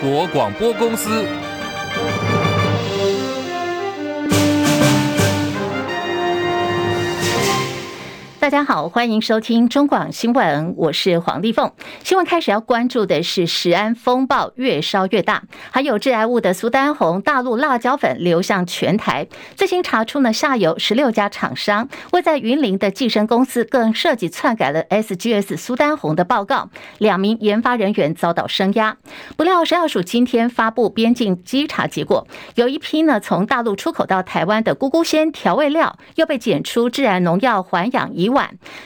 国广播公司。大家好，欢迎收听中广新闻，我是黄丽凤。新闻开始要关注的是食安风暴越烧越大，还有致癌物的苏丹红大陆辣椒粉流向全台。最新查出呢，下游十六家厂商位在云林的计生公司更设计篡改了 SGS 苏丹红的报告，两名研发人员遭到声押。不料食药署今天发布边境稽查结果，有一批呢从大陆出口到台湾的咕咕鲜调味料又被检出致癌农药环氧乙烷。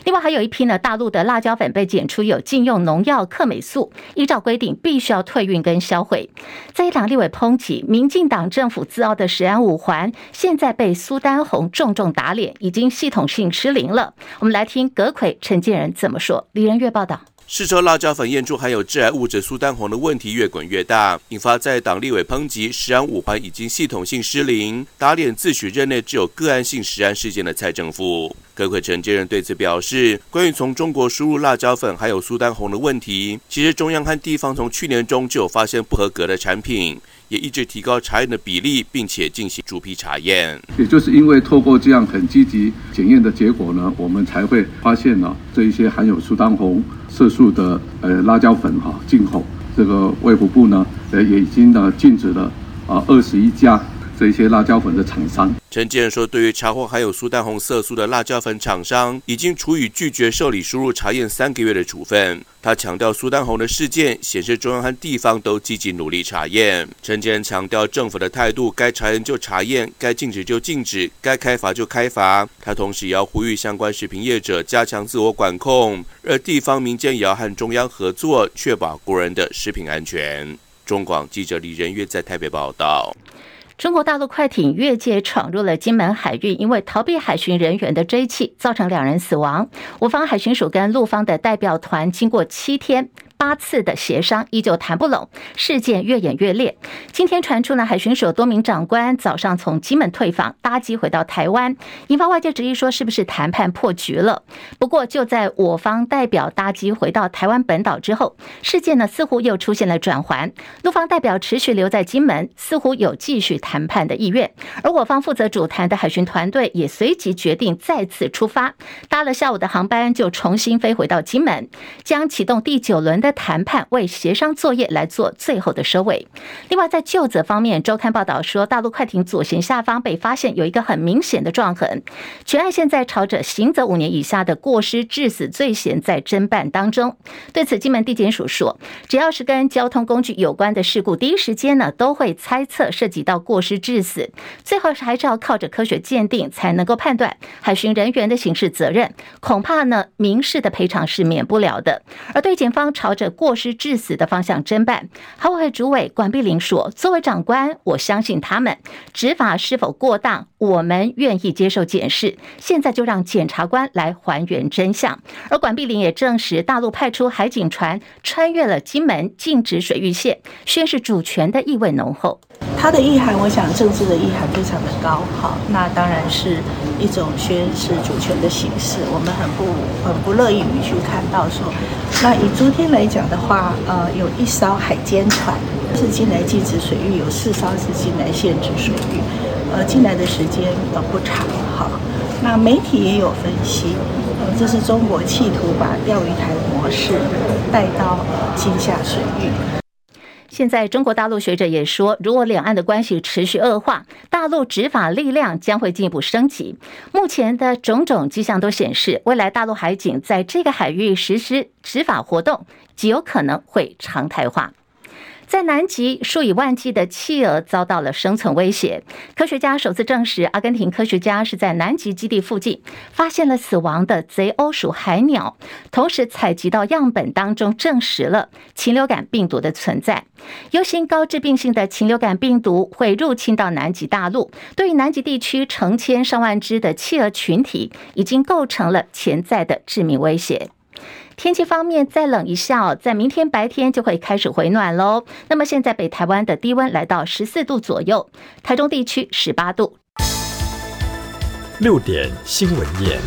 另外还有一批呢，大陆的辣椒粉被检出有禁用农药克美素，依照规定必须要退运跟销毁。在一党立委抨击，民进党政府自傲的食安五环，现在被苏丹红重重打脸，已经系统性失灵了。我们来听葛魁陈建仁怎么说。李仁月报道。市售辣椒粉验出含有致癌物质苏丹红的问题越滚越大，引发在党立委抨击食安五环已经系统性失灵，打脸自诩任内只有个案性食安事件的蔡政府。阁揆陈建仁对此表示，关于从中国输入辣椒粉含有苏丹红的问题，其实中央和地方从去年中就有发现不合格的产品，也一直提高查验的比例，并且进行逐批查验。也就是因为透过这样很积极检验的结果呢，我们才会发现呢这一些含有苏丹红。色素的呃辣椒粉哈进口，这个卫福部呢呃也已经呢禁止了啊二十一家这些辣椒粉的厂商。陈建说，对于查获含有苏丹红色素的辣椒粉厂商，已经处以拒绝受理输入查验三个月的处分。他强调，苏丹红的事件显示中央和地方都积极努力查验。陈建强调，政府的态度该查验就查验，该禁止就禁止，该开罚就开罚。他同时也要呼吁相关食品业者加强自我管控，而地方民间也要和中央合作，确保国人的食品安全。中广记者李仁月在台北报道。中国大陆快艇越界闯入了金门海域，因为逃避海巡人员的追缉，造成两人死亡。我方海巡署跟陆方的代表团经过七天。八次的协商依旧谈不拢，事件越演越烈。今天传出呢，海巡署多名长官早上从金门退房，搭机回到台湾，引发外界质疑说是不是谈判破局了？不过就在我方代表搭机回到台湾本岛之后，事件呢似乎又出现了转圜。陆方代表持续留在金门，似乎有继续谈判的意愿，而我方负责主谈的海巡团队也随即决定再次出发，搭了下午的航班就重新飞回到金门，将启动第九轮的。谈判为协商作业来做最后的收尾。另外，在就责方面，周刊报道说，大陆快艇左舷下方被发现有一个很明显的撞痕。全案现在朝着刑责五年以下的过失致死罪嫌在侦办当中。对此，金门地检署说，只要是跟交通工具有关的事故，第一时间呢都会猜测涉及到过失致死，最后还是要靠着科学鉴定才能够判断海巡人员的刑事责任。恐怕呢民事的赔偿是免不了的。而对检方朝着过失致死的方向侦办，海委会主委管碧玲说：“作为长官，我相信他们执法是否过当，我们愿意接受检视。现在就让检察官来还原真相。”而管碧玲也证实，大陆派出海警船穿越了金门禁止水域线，宣示主权的意味浓厚。它的意涵，我想政治的意涵非常的高。好，那当然是一种宣示主权的形式。我们很不很不乐意于去看到说，那以昨天来讲的话，呃，有一艘海监船是进来禁止水域，有四艘是进来限制水域，呃，进来的时间呃不长。好，那媒体也有分析，呃，这是中国企图把钓鱼台模式带到金夏水域。现在，中国大陆学者也说，如果两岸的关系持续恶化，大陆执法力量将会进一步升级。目前的种种迹象都显示，未来大陆海警在这个海域实施执法活动，极有可能会常态化。在南极，数以万计的企鹅遭到了生存威胁。科学家首次证实，阿根廷科学家是在南极基地附近发现了死亡的贼鸥属海鸟，同时采集到样本当中证实了禽流感病毒的存在。游行高致病性的禽流感病毒会入侵到南极大陆，对于南极地区成千上万只的企鹅群体，已经构成了潜在的致命威胁。天气方面，再冷一下哦，在明天白天就会开始回暖喽。那么现在北台湾的低温来到十四度左右，台中地区十八度。六点新闻夜。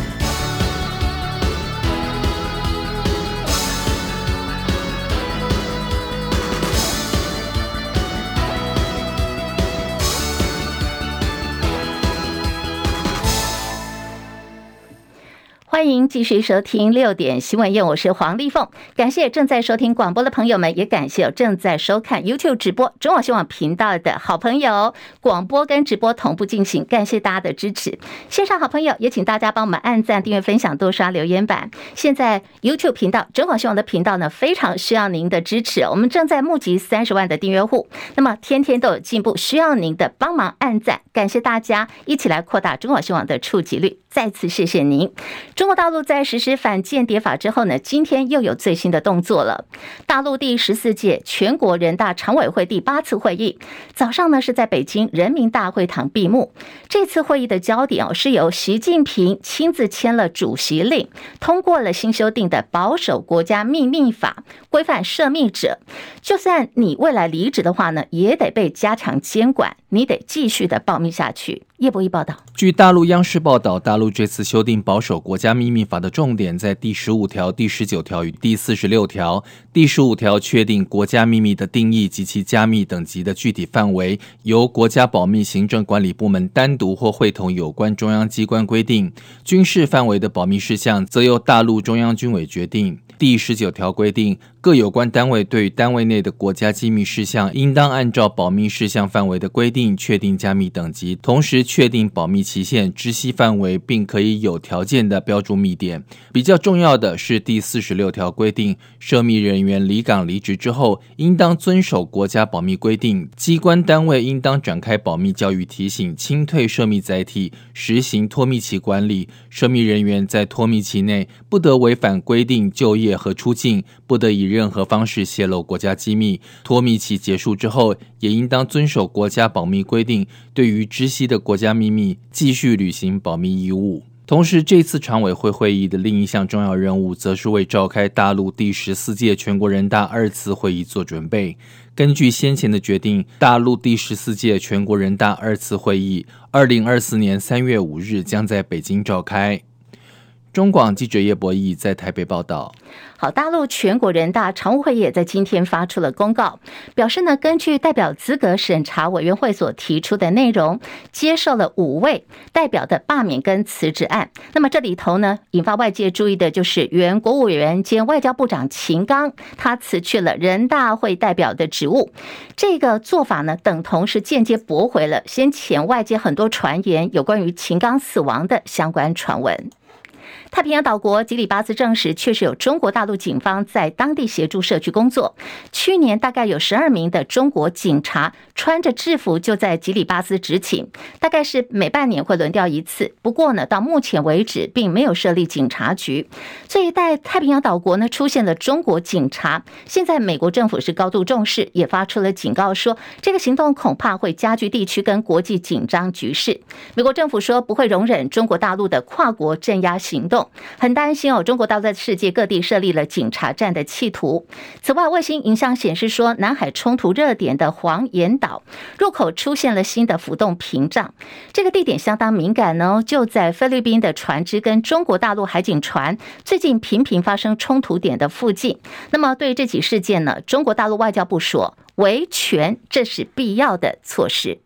继续收听六点新闻夜，我是黄丽凤。感谢正在收听广播的朋友们，也感谢正在收看 YouTube 直播中广新闻频道的好朋友。广播跟直播同步进行，感谢大家的支持。线上好朋友也请大家帮我们按赞、订阅、分享、多刷留言板。现在 YouTube 频道中广新闻的频道呢，非常需要您的支持。我们正在募集三十万的订阅户，那么天天都有进步，需要您的帮忙按赞。感谢大家一起来扩大中广新闻的触及率。再次谢谢您。中国大陆在实施反间谍法之后呢，今天又有最新的动作了。大陆第十四届全国人大常委会第八次会议早上呢是在北京人民大会堂闭幕。这次会议的焦点哦，是由习近平亲自签了主席令，通过了新修订的保守国家秘密法，规范涉密者，就算你未来离职的话呢，也得被加强监管，你得继续的保密下去。叶博弈报道，据大陆央视报道，大陆这次修订保守国家秘密法的重点在第十五条、第十九条与第四十六条。第十五条确定国家秘密的定义及其加密等级的具体范围，由国家保密行政管理部门单独或会同有关中央机关规定；军事范围的保密事项，则由大陆中央军委决定。第十九条规定，各有关单位对于单位内的国家机密事项，应当按照保密事项范围的规定确定加密等级，同时确定保密期限、知悉范围，并可以有条件的标注密点。比较重要的是第四十六条规定，涉密人员离岗离职之后，应当遵守国家保密规定，机关单位应当展开保密教育提醒，清退涉密载体，实行脱密期管理。涉密人员在脱密期内不得违反规定就业。业和出境不得以任何方式泄露国家机密。脱密期结束之后，也应当遵守国家保密规定，对于知悉的国家秘密，继续履行保密义务。同时，这次常委会会议的另一项重要任务，则是为召开大陆第十四届全国人大二次会议做准备。根据先前的决定，大陆第十四届全国人大二次会议，二零二四年三月五日将在北京召开。中广记者叶博弈在台北报道。好，大陆全国人大常务会议也在今天发出了公告，表示呢，根据代表资格审查委员会所提出的内容，接受了五位代表的罢免跟辞职案。那么这里头呢，引发外界注意的就是原国务委员兼外交部长秦刚，他辞去了人大会代表的职务。这个做法呢，等同是间接驳回了先前外界很多传言有关于秦刚死亡的相关传闻。太平洋岛国吉里巴斯证实，确实有中国大陆警方在当地协助社区工作。去年大概有十二名的中国警察穿着制服就在吉里巴斯执勤，大概是每半年会轮调一次。不过呢，到目前为止并没有设立警察局。这一带太平洋岛国呢，出现了中国警察。现在美国政府是高度重视，也发出了警告说，这个行动恐怕会加剧地区跟国际紧张局势。美国政府说不会容忍中国大陆的跨国镇压行动。很担心哦，中国大陆在世界各地设立了警察站的企图。此外，卫星影像显示说，南海冲突热点的黄岩岛入口出现了新的浮动屏障，这个地点相当敏感哦，就在菲律宾的船只跟中国大陆海警船最近频频发生冲突点的附近。那么，对于这起事件呢，中国大陆外交部说，维权这是必要的措施。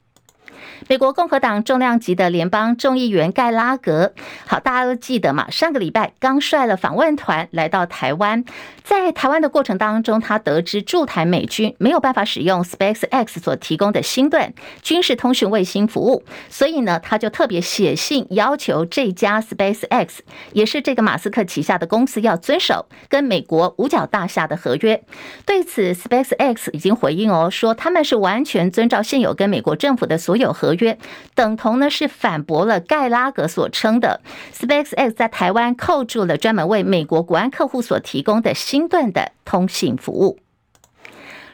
美国共和党重量级的联邦众议员盖拉格，好，大家都记得嘛？上个礼拜刚率了访问团来到台湾，在台湾的过程当中，他得知驻台美军没有办法使用 SpaceX 所提供的星盾军事通讯卫星服务，所以呢，他就特别写信要求这家 SpaceX，也是这个马斯克旗下的公司，要遵守跟美国五角大厦的合约。对此，SpaceX 已经回应哦，说他们是完全遵照现有跟美国政府的所有合约。缺等同呢是反驳了盖拉格所称的 SpaceX 在台湾扣住了专门为美国国安客户所提供的新段的通信服务。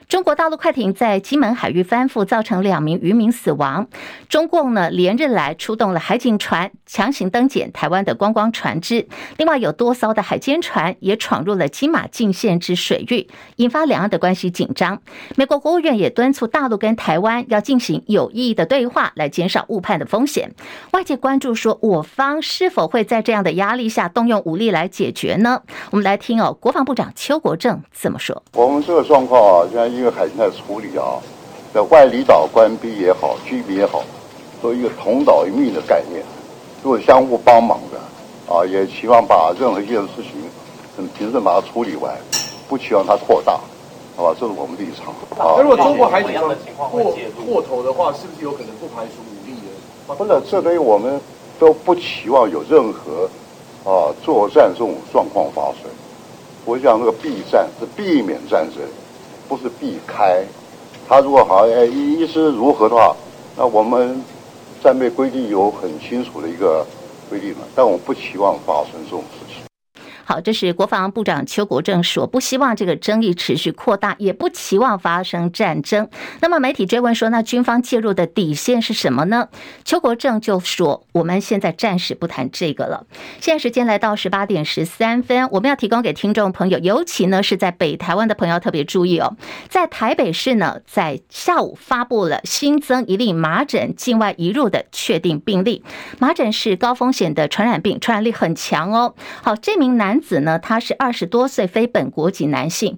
中国大陆快艇在金门海域翻覆，造成两名渔民死亡。中共呢连日来出动了海警船，强行登检台湾的观光船只。另外有多艘的海监船也闯入了金马禁限之水域，引发两岸的关系紧张。美国国务院也敦促大陆跟台湾要进行有意义的对话，来减少误判的风险。外界关注说，我方是否会在这样的压力下动用武力来解决呢？我们来听哦，国防部长邱国正怎么说。我们这个状况啊，现在。一个海警在处理啊，在外离岛官兵也好，居民也好，都一个同岛一命的概念，都是相互帮忙的。啊，也希望把任何一件事情很平顺把它处理完，不期望它扩大，好吧？这是我们立场。啊，如果中国海警船过过头的话，是不是有可能不排除武力的？不是，这对于我们都不期望有任何啊作战这种状况发生。我想，这个避战是避免战争，不是避开。他如果好像哎意思如何的话，那我们战备规定有很清楚的一个规定嘛，但我不期望发生这种事。好，这是国防部长邱国正说，不希望这个争议持续扩大，也不期望发生战争。那么媒体追问说，那军方介入的底线是什么呢？邱国正就说，我们现在暂时不谈这个了。现在时间来到十八点十三分，我们要提供给听众朋友，尤其呢是在北台湾的朋友特别注意哦，在台北市呢，在下午发布了新增一例麻疹境外移入的确定病例。麻疹是高风险的传染病，传染力很强哦。好，这名男。男子呢，他是二十多岁，非本国籍男性，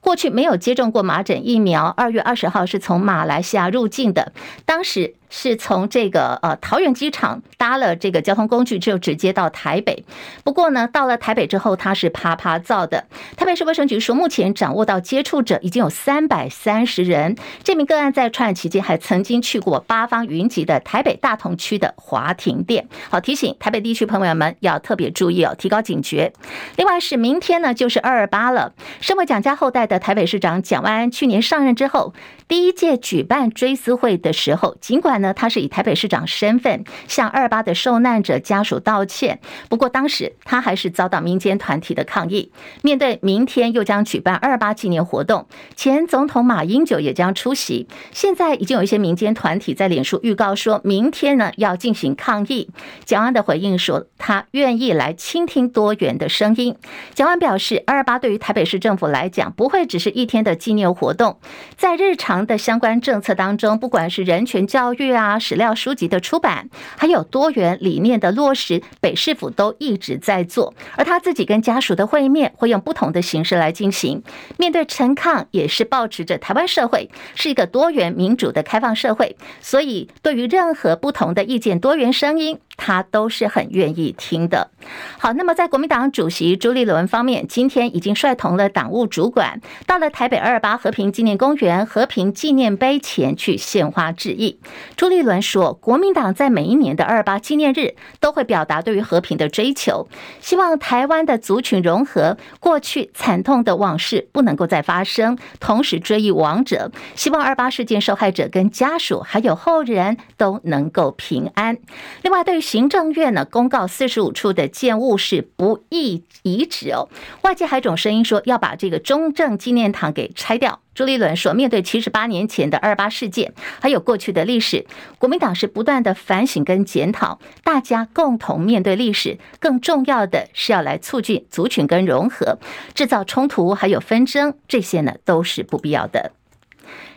过去没有接种过麻疹疫苗。二月二十号是从马来西亚入境的，当时。是从这个呃桃园机场搭了这个交通工具，就直接到台北。不过呢，到了台北之后，他是啪啪造的。台北市卫生局说，目前掌握到接触者已经有三百三十人。这名个案在传染期间还曾经去过八方云集的台北大同区的华庭店。好，提醒台北地区朋友们要特别注意哦，提高警觉。另外是明天呢，就是二二八了。身为蒋家后代的台北市长蒋万安，去年上任之后，第一届举办追思会的时候，尽管呢，他是以台北市长身份向二八的受难者家属道歉。不过当时他还是遭到民间团体的抗议。面对明天又将举办二八纪念活动，前总统马英九也将出席。现在已经有一些民间团体在脸书预告，说明天呢要进行抗议。蒋安的回应说，他愿意来倾听多元的声音。蒋安表示，二八对于台北市政府来讲，不会只是一天的纪念活动，在日常。的相关政策当中，不管是人权教育啊、史料书籍的出版，还有多元理念的落实，北市府都一直在做。而他自己跟家属的会面，会用不同的形式来进行。面对陈抗，也是抱持着台湾社会是一个多元民主的开放社会，所以对于任何不同的意见、多元声音，他都是很愿意听的。好，那么在国民党主席朱立伦方面，今天已经率同了党务主管到了台北二二八和平纪念公园和平纪念碑前去献花致意。朱立伦说，国民党在每一年的二二八纪念日都会表达对于和平的追求，希望台湾的族群融合，过去惨痛的往事不能够再发生，同时追忆亡者，希望二八事件受害者跟家属还有后人都能够平安。另外，对于行政院呢公告四十五处的建物是不易移植哦，外界还有种声音说要把这个中正纪念堂给拆掉。朱立伦说，面对七十八年前的二八事件，还有过去的历史，国民党是不断的反省跟检讨，大家共同面对历史，更重要的是要来促进族群跟融合，制造冲突还有纷争，这些呢都是不必要的。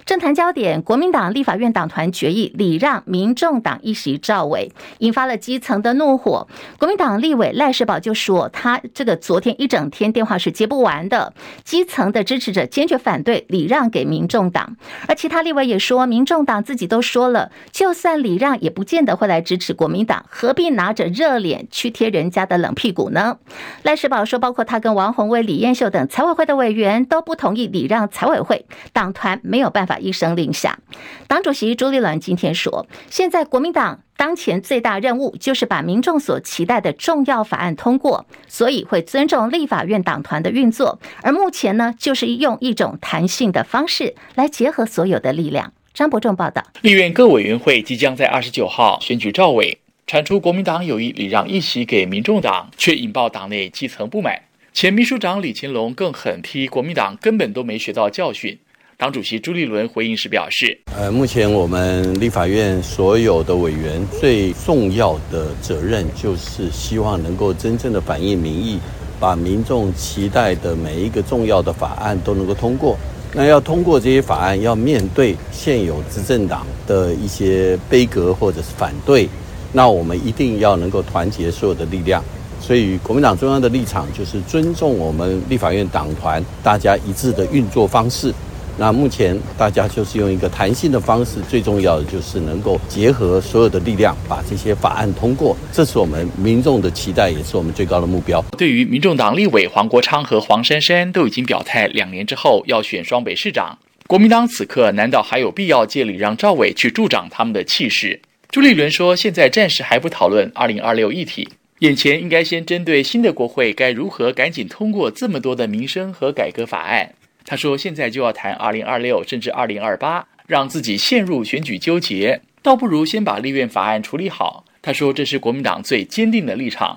政坛焦点，国民党立法院党团决议礼让民众党一席召委，引发了基层的怒火。国民党立委赖士葆就说，他这个昨天一整天电话是接不完的。基层的支持者坚决反对礼让给民众党，而其他立委也说，民众党自己都说了，就算礼让也不见得会来支持国民党，何必拿着热脸去贴人家的冷屁股呢？赖士葆说，包括他跟王鸿薇、李彦秀等财委会的委员都不同意礼让财委会，党团没有办法。一声令下，党主席朱立伦今天说：“现在国民党当前最大任务就是把民众所期待的重要法案通过，所以会尊重立法院党团的运作。而目前呢，就是用一种弹性的方式来结合所有的力量。”张伯仲报道。立院各委员会即将在二十九号选举召委，传出国民党有意礼让一席给民众党，却引爆党内基层不满。前秘书长李干龙更狠批国民党根本都没学到教训。党主席朱立伦回应时表示：“呃，目前我们立法院所有的委员最重要的责任，就是希望能够真正的反映民意，把民众期待的每一个重要的法案都能够通过。那要通过这些法案，要面对现有执政党的一些杯葛或者是反对，那我们一定要能够团结所有的力量。所以，国民党中央的立场就是尊重我们立法院党团大家一致的运作方式。”那目前大家就是用一个弹性的方式，最重要的就是能够结合所有的力量，把这些法案通过。这是我们民众的期待，也是我们最高的目标。对于民众党立委黄国昌和黄珊珊都已经表态，两年之后要选双北市长。国民党此刻难道还有必要借礼让赵伟去助长他们的气势？朱立伦说，现在暂时还不讨论二零二六议题，眼前应该先针对新的国会该如何赶紧通过这么多的民生和改革法案。他说，现在就要谈二零二六甚至二零二八，让自己陷入选举纠结，倒不如先把立院法案处理好。他说，这是国民党最坚定的立场。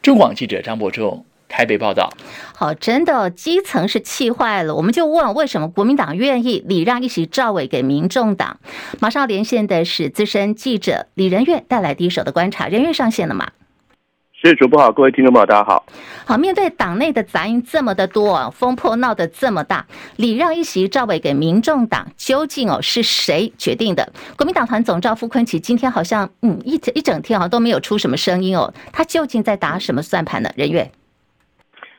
中广记者张伯仲。台北报道，好，真的基层是气坏了。我们就问，为什么国民党愿意礼让一席赵伟给民众党？马上连线的是资深记者李仁岳，带来第一手的观察。仁岳上线了吗？是主播好，各位听众朋友，大家好。好，面对党内的杂音这么的多，风波闹得这么大，礼让一席赵伟给民众党，究竟哦是谁决定的？国民党团总召傅崐萁今天好像嗯一一整天好像都没有出什么声音哦，他究竟在打什么算盘呢？仁岳。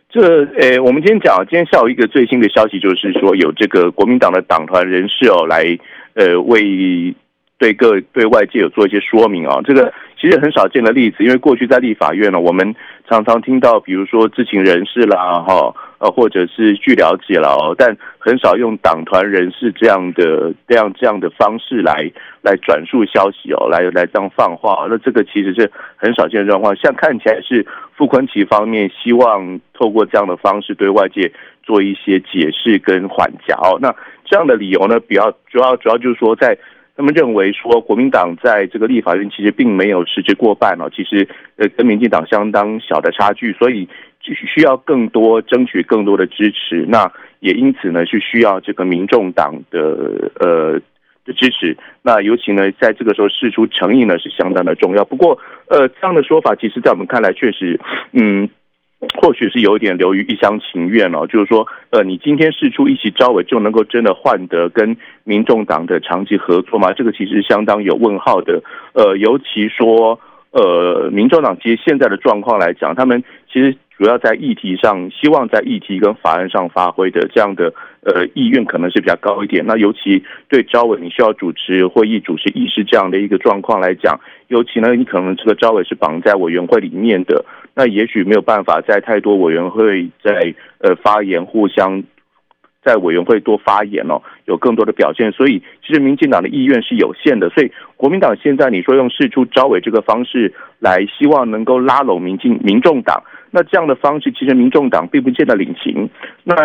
这呃，我们今天讲，今天下午一个最新的消息就是说，有这个国民党的党团人士哦，来呃为对各对外界有做一些说明啊。这个其实很少见的例子，因为过去在立法院呢，我们常常听到，比如说知情人士啦，哈。呃，或者是据了解了哦，但很少用党团人士这样的这样这样的方式来来转述消息哦，来来这样放话。那这个其实是很少见的状况。像看起来是傅昆萁方面希望透过这样的方式对外界做一些解释跟缓颊哦。那这样的理由呢，比较主要主要就是说，在他们认为说国民党在这个立法院其实并没有实质过半哦，其实呃跟民进党相当小的差距，所以。需要更多争取更多的支持，那也因此呢是需要这个民众党的呃的支持。那尤其呢在这个时候释出诚意呢是相当的重要。不过呃这样的说法，其实在我们看来确实嗯或许是有点流于一厢情愿哦。就是说呃你今天释出一起招尾就能够真的换得跟民众党的长期合作吗？这个其实相当有问号的。呃，尤其说呃民众党其实现在的状况来讲，他们其实。主要在议题上，希望在议题跟法案上发挥的这样的呃意愿可能是比较高一点。那尤其对赵伟你需要主持会议、主持议事这样的一个状况来讲，尤其呢你可能这个赵伟是绑在委员会里面的，那也许没有办法在太多委员会在呃发言，互相在委员会多发言哦，有更多的表现。所以其实民进党的意愿是有限的，所以国民党现在你说用事出招委这个方式来希望能够拉拢民进民众党。那这样的方式，其实民众党并不见得领情。那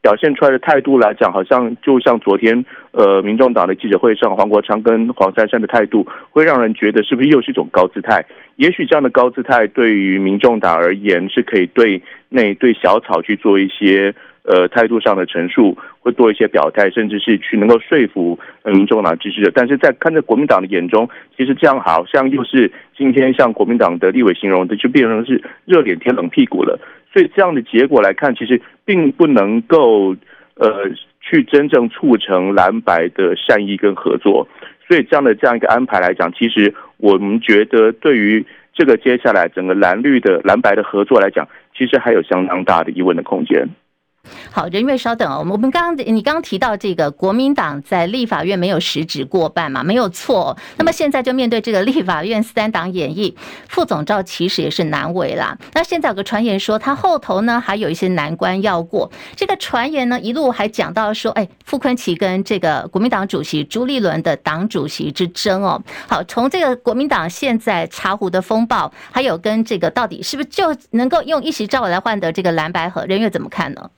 表现出来的态度来讲，好像就像昨天，呃，民众党的记者会上，黄国昌跟黄珊珊的态度，会让人觉得是不是又是一种高姿态？也许这样的高姿态对于民众党而言，是可以对内对小草去做一些。呃，态度上的陈述会多一些表态，甚至是去能够说服民众党支持者。但是在看在国民党的眼中，其实这样好像又是今天像国民党的立委形容的，就变成是热脸贴冷屁股了。所以这样的结果来看，其实并不能够呃去真正促成蓝白的善意跟合作。所以这样的这样一个安排来讲，其实我们觉得对于这个接下来整个蓝绿的蓝白的合作来讲，其实还有相当大的疑问的空间。好，仁岳稍等哦。我们刚刚你刚刚提到这个国民党在立法院没有实质过半嘛，没有错。那么现在就面对这个立法院三党演绎，副总召其实也是难为啦。那现在有个传言说他后头呢还有一些难关要过。这个传言呢一路还讲到说，哎，傅昆萁跟这个国民党主席朱立伦的党主席之争哦。好，从这个国民党现在茶壶的风暴，还有跟这个到底是不是就能够用一席赵伟来换得这个蓝白合？仁岳怎么看呢？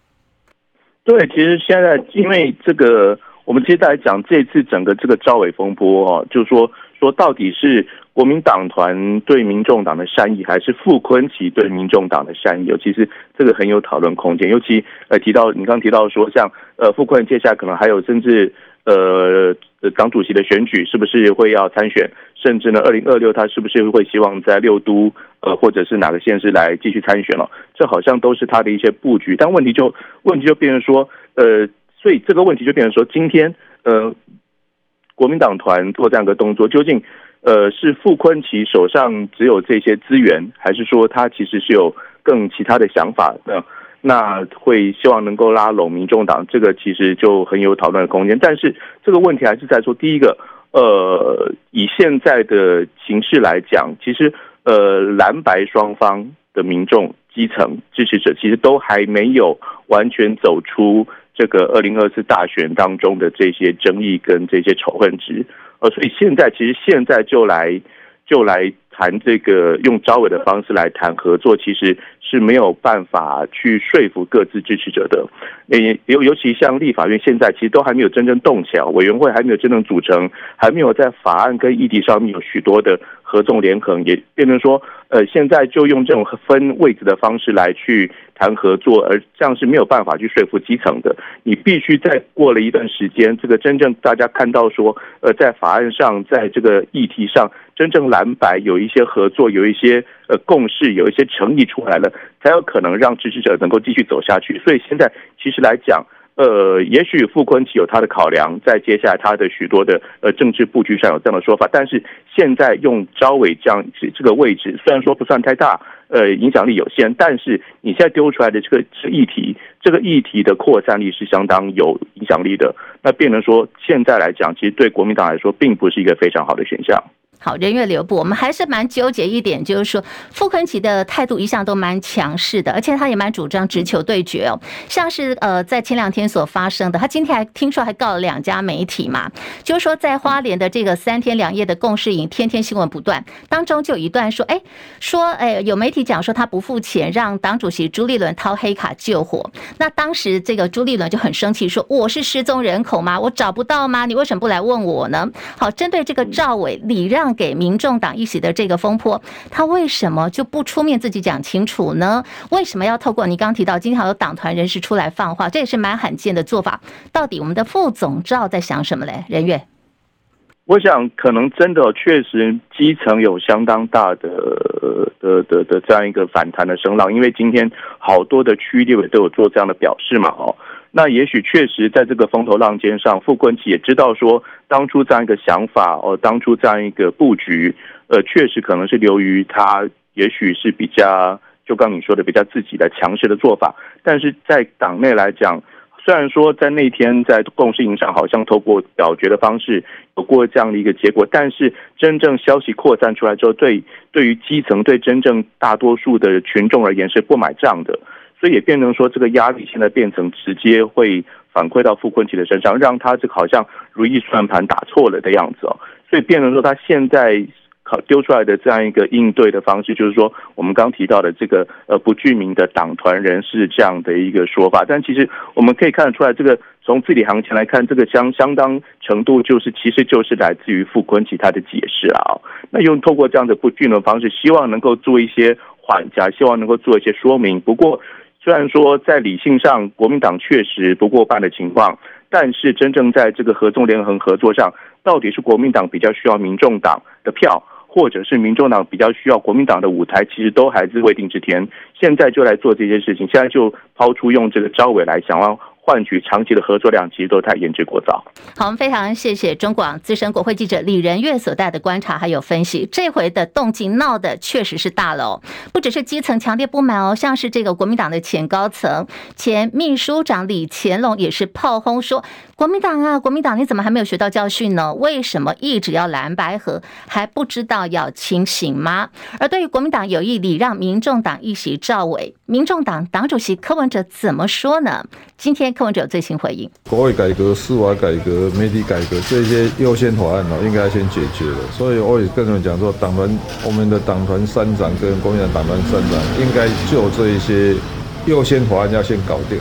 对，其实现在因为这个，我们接下来讲这次整个这个赵伟风波哦，就是说说到底是国民党团对民众党的善意，还是傅昆萁对民众党的善意？尤其是这个很有讨论空间。尤其呃提到你刚刚提到说，像呃傅昆萁接下来可能还有甚至呃党主席的选举，是不是会要参选？甚至呢，二零二六他是不是会希望在六都呃，或者是哪个县市来继续参选了？这好像都是他的一些布局。但问题就问题就变成说，呃，所以这个问题就变成说，今天呃，国民党团做这样一个动作，究竟呃是傅崐萁手上只有这些资源，还是说他其实是有更其他的想法？那那会希望能够拉拢民众党，这个其实就很有讨论的空间。但是这个问题还是在说，第一个，呃，以现在的形势来讲，其实呃蓝白双方的民众基层支持者，其实都还没有完全走出这个二零二四大选当中的这些争议跟这些仇恨值，呃，所以现在其实现在就来就来。谈这个用招委的方式来谈合作，其实是没有办法去说服各自支持者的。诶，尤尤其像立法院现在其实都还没有真正动起来，委员会还没有真正组成，还没有在法案跟议题上面有许多的合纵连横，也变成说，呃，现在就用这种分位置的方式来去谈合作，而这样是没有办法去说服基层的。你必须在过了一段时间，这个真正大家看到说，呃，在法案上，在这个议题上。真正蓝白有一些合作，有一些呃共识，有一些诚意出来了，才有可能让支持者能够继续走下去。所以现在其实来讲，呃，也许傅昆萁有他的考量，在接下来他的许多的呃政治布局上有这样的说法。但是现在用召委这样这个位置，虽然说不算太大，呃，影响力有限，但是你现在丢出来的这个议题，这个议题的扩散力是相当有影响力的。那变成说现在来讲，其实对国民党来说，并不是一个非常好的选项。好，人员留步，我们还是蛮纠结一点，就是说傅崐萁的态度一向都蛮强势的，而且他也蛮主张直球对决哦。像是呃，在前两天所发生的，他今天还听说还告了两家媒体嘛，就是说在花莲的这个三天两夜的共事营，天天新闻不断，当中就有一段说，哎，说哎，有媒体讲说他不付钱，让党主席朱立伦掏黑卡救火。那当时这个朱立伦就很生气，说我是失踪人口吗？我找不到吗？你为什么不来问我呢？好，针对这个赵伟礼让。给民众党一起的这个风波，他为什么就不出面自己讲清楚呢？为什么要透过你刚提到，经常有党团人士出来放话，这也是蛮罕见的做法。到底我们的副总召在想什么嘞？人月，我想可能真的确实基层有相当大的的的的这样一个反弹的声浪，因为今天好多的区域立委都有做这样的表示嘛，哦。那也许确实在这个风头浪尖上，傅崐萁也知道说，当初这样一个想法哦，当初这样一个布局，呃，确实可能是流于他，也许是比较，就刚你说的比较自己的强势的做法。但是在党内来讲，虽然说在那天在共识营上好像透过表决的方式有过这样的一个结果，但是真正消息扩散出来之后，对对于基层对真正大多数的群众而言是不买账的。所以也变成说，这个压力现在变成直接会反馈到傅昆萁的身上，让他这好像如意算盘打错了的样子哦。所以变成说，他现在考丢出来的这样一个应对的方式，就是说我们刚提到的这个呃不具名的党团人士这样的一个说法。但其实我们可以看得出来，这个从字里行间来看，这个相相当程度就是其实就是来自于傅昆萁他的解释啊。那用透过这样的不具名的方式，希望能够做一些缓颊，希望能够做一些说明。不过。虽然说在理性上，国民党确实不过半的情况，但是真正在这个合纵连横合作上，到底是国民党比较需要民众党的票，或者是民众党比较需要国民党的舞台，其实都还是未定之天。现在就来做这些事情，现在就抛出用这个招委来想要。换取长期的合作量，其实都太言之过早。好，我们非常谢谢中广资深国会记者李仁岳所带的观察还有分析。这回的动静闹得确实是大了哦，不只是基层强烈不满哦，像是这个国民党的前高层前秘书长李乾龙也是炮轰说：“国民党啊，国民党你怎么还没有学到教训呢？为什么一直要蓝白合，还不知道要清醒吗？”而对于国民党有意礼让民众党一席赵伟，民众党党主席柯文哲怎么说呢？今天。柯文哲最新回应：国会改革、司法改革、媒体改革这些优先法案呢，应该先解决了。所以我也跟他们讲说，党团我们的党团三长跟国民党党团三长，应该就这一些优先法案要先搞定。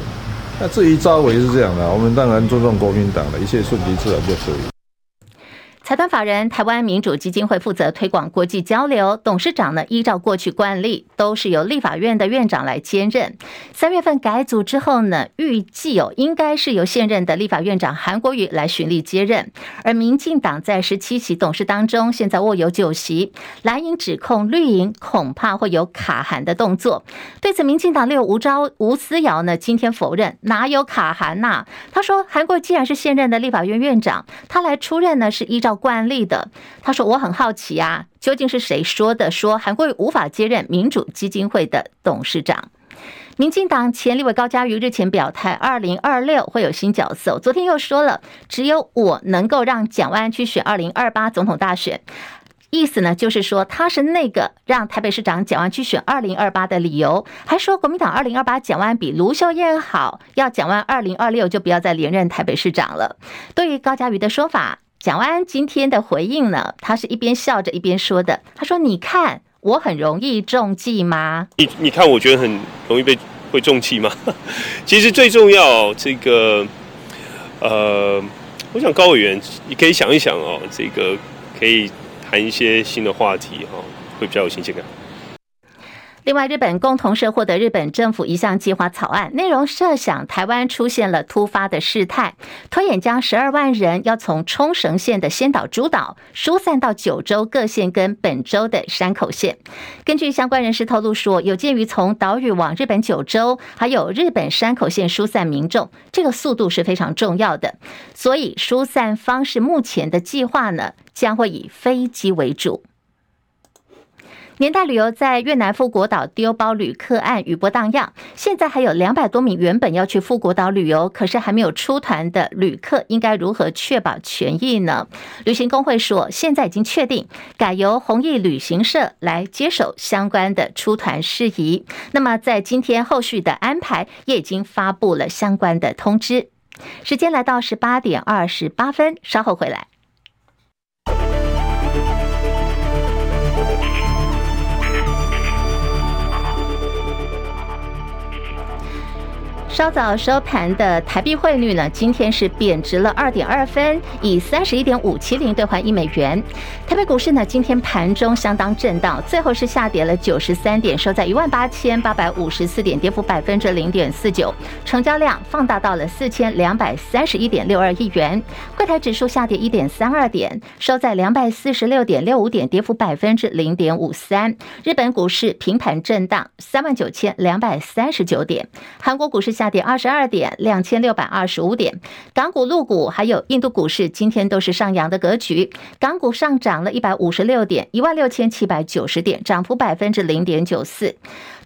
那至于招委是这样的，我们当然尊重国民党的一切顺其自然就可以。财团法人台湾民主基金会负责推广国际交流，董事长呢，依照过去惯例，都是由立法院的院长来兼任。三月份改组之后呢，预计哦，应该是由现任的立法院长韩国瑜来循例接任。而民进党在十七席董事当中，现在握有九席，蓝营指控绿营恐怕会有卡韩的动作。对此，民进党六吴昭吴思瑶呢，今天否认哪有卡韩呐、他说，韩国既然是现任的立法院院长，他来出任呢，是依照。惯例的，他说：“我很好奇啊，究竟是谁说的？说韩国瑜无法接任民主基金会的董事长。”民进党前立委高嘉瑜日前表态，二零二六会有新角色。昨天又说了，只有我能够让蒋万安去选二零二八总统大选。意思呢，就是说他是那个让台北市长蒋万安去选二零二八的理由。还说国民党二零二八蒋万安比卢秀燕好，要蒋万二零二六就不要再连任台北市长了。对于高嘉瑜的说法，蒋万安今天的回应呢，他是一边笑着一边说的。他说：“你看。”我很容易中计吗？你你看，我觉得很容易被会中计吗？其实最重要，这个呃，我想高委员你可以想一想哦，这个可以谈一些新的话题哦，会比较有新鲜感。另外，日本共同社获得日本政府一项计划草案，内容设想台湾出现了突发的事态，推演将十二万人要从冲绳县的仙岛诸岛疏散到九州各县跟本州的山口县。根据相关人士透露说，有鉴于从岛屿往日本九州还有日本山口县疏散民众，这个速度是非常重要的，所以疏散方式目前的计划呢，将会以飞机为主。年代旅游在越南富国岛丢包旅客案余波荡漾，现在还有两百多名原本要去富国岛旅游，可是还没有出团的旅客，应该如何确保权益呢？旅行工会说，现在已经确定改由弘毅旅行社来接手相关的出团事宜。那么在今天后续的安排也已经发布了相关的通知。时间来到十八点二十八分，稍后回来。稍早收盘的台币汇率呢，今天是贬值了二点二分，以三十一点五七零兑换一美元。台北股市呢，今天盘中相当震荡，最后是下跌了九十三点，收在一万八千八百五十四点，跌幅百分之零点四九，成交量放大到了四千两百三十一点六二亿元。柜台指数下跌一点三二点，收在两百四十六点六五点，跌幅百分之零点五三。日本股市平盘震荡，三万九千两百三十九点。韩国股市下。下跌二十二点，两千六百二十五点。港股、陆股还有印度股市今天都是上扬的格局。港股上涨了一百五十六点，一万六千七百九十点，涨幅百分之零点九四。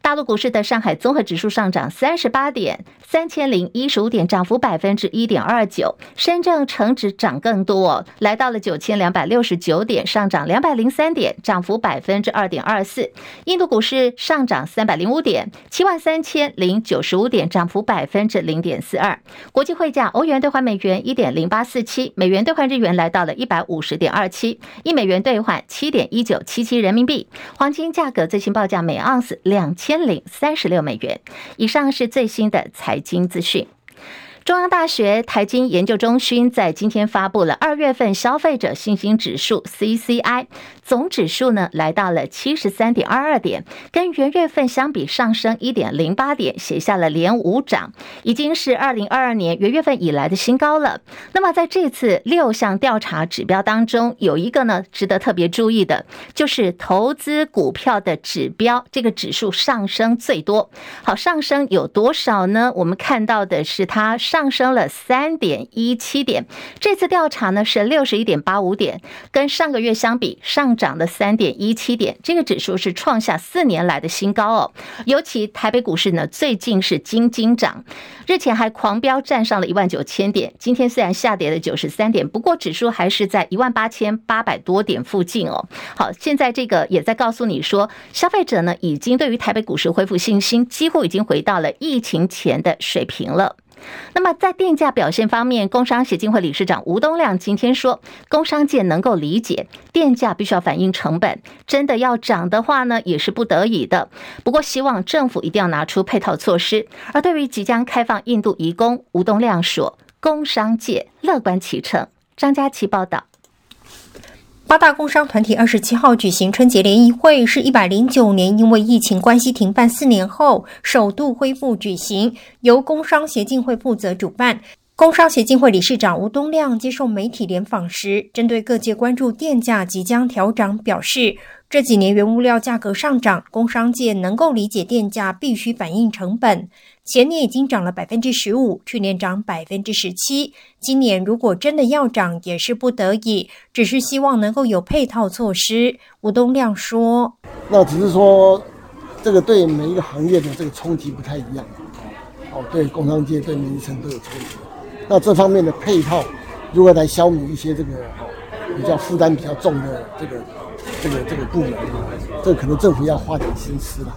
大陆股市的上海综合指数上涨三十八点，三千零一十五点，涨幅百分之一点二九。深圳成指涨更多，来到了九千两百六十九点，上涨两百零三点，涨幅百分之二点二四。印度股市上涨三百零五点，七万三千零九十五点，涨幅百分之零点四二。国际汇价，欧元兑换美元一点零八四七，美元兑换日元来到了一百五十点二七，一美元兑换七点一九七七人民币。黄金价格最新报价每盎司两千。领三十六美元以上是最新的财经资讯。中央大学台经研究中心在今天发布了二月份消费者信心指数 （CCI） 总指数呢，来到了七十三点二二点，跟元月份相比上升一点零八点，写下了连五涨，已经是二零二二年元月份以来的新高了。那么在这次六项调查指标当中，有一个呢值得特别注意的，就是投资股票的指标，这个指数上升最多。好，上升有多少呢？我们看到的是它上。上升了三点一七点，这次调查呢是六十一点八五点，跟上个月相比上涨了三点一七点，这个指数是创下四年来的新高哦。尤其台北股市呢，最近是惊惊涨，日前还狂飙站上了一万九千点，今天虽然下跌了九十三点，不过指数还是在一万八千八百多点附近哦。好，现在这个也在告诉你说，消费者呢已经对于台北股市恢复信心，几乎已经回到了疫情前的水平了。那么在电价表现方面，工商协进会理事长吴东亮今天说，工商界能够理解电价必须要反映成本，真的要涨的话呢，也是不得已的。不过希望政府一定要拿出配套措施。而对于即将开放印度移工，吴东亮说，工商界乐观其成。张佳琪报道。八大工商团体二十七号举行春节联谊会，是一百零九年因为疫情关系停办四年后首度恢复举行，由工商协进会负责主办。工商协进会理事长吴东亮接受媒体联访时，针对各界关注电价即将调涨，表示。这几年原物料价格上涨，工商界能够理解电价必须反映成本。前年已经涨了百分之十五，去年涨百分之十七，今年如果真的要涨，也是不得已，只是希望能够有配套措施。吴东亮说：“那只是说，这个对每一个行业的这个冲击不太一样。哦，对工商界、对民生都有冲击。那这方面的配套，如何来消弭一些这个比较负担比较重的这个这个这个部门，这可能政府要花点心思了。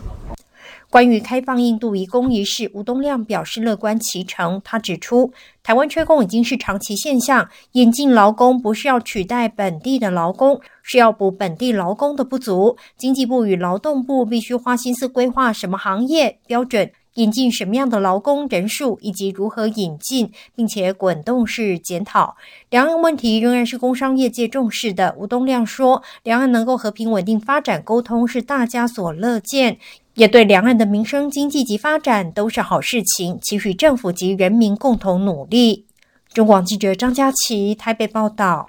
关于开放印度移工一事，吴东亮表示乐观其成。他指出，台湾缺工已经是长期现象，引进劳工不是要取代本地的劳工，是要补本地劳工的不足。经济部与劳动部必须花心思规划什么行业标准，引进什么样的劳工人数，以及如何引进，并且滚动式检讨。两岸问题仍然是工商业界重视的。吴东亮说，两岸能够和平稳定发展沟通是大家所乐见。也对两岸的民生、经济及发展都是好事情，期许政府及人民共同努力。中广记者张佳琪台北报道。